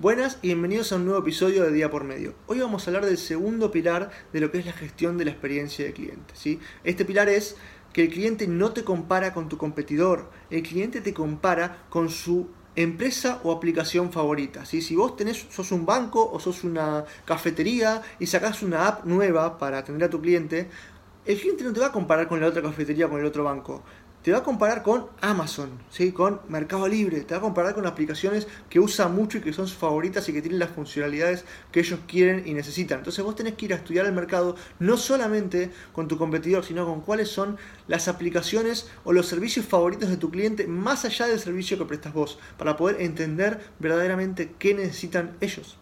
Buenas y bienvenidos a un nuevo episodio de Día por Medio. Hoy vamos a hablar del segundo pilar de lo que es la gestión de la experiencia del cliente. ¿sí? Este pilar es que el cliente no te compara con tu competidor, el cliente te compara con su empresa o aplicación favorita. ¿sí? Si vos tenés, sos un banco o sos una cafetería y sacás una app nueva para atender a tu cliente, el cliente no te va a comparar con la otra cafetería o con el otro banco te va a comparar con Amazon, ¿sí? con Mercado Libre, te va a comparar con aplicaciones que usa mucho y que son sus favoritas y que tienen las funcionalidades que ellos quieren y necesitan. Entonces vos tenés que ir a estudiar el mercado no solamente con tu competidor, sino con cuáles son las aplicaciones o los servicios favoritos de tu cliente más allá del servicio que prestas vos, para poder entender verdaderamente qué necesitan ellos.